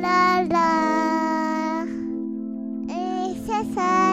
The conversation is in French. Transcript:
la la. Et c'est ça.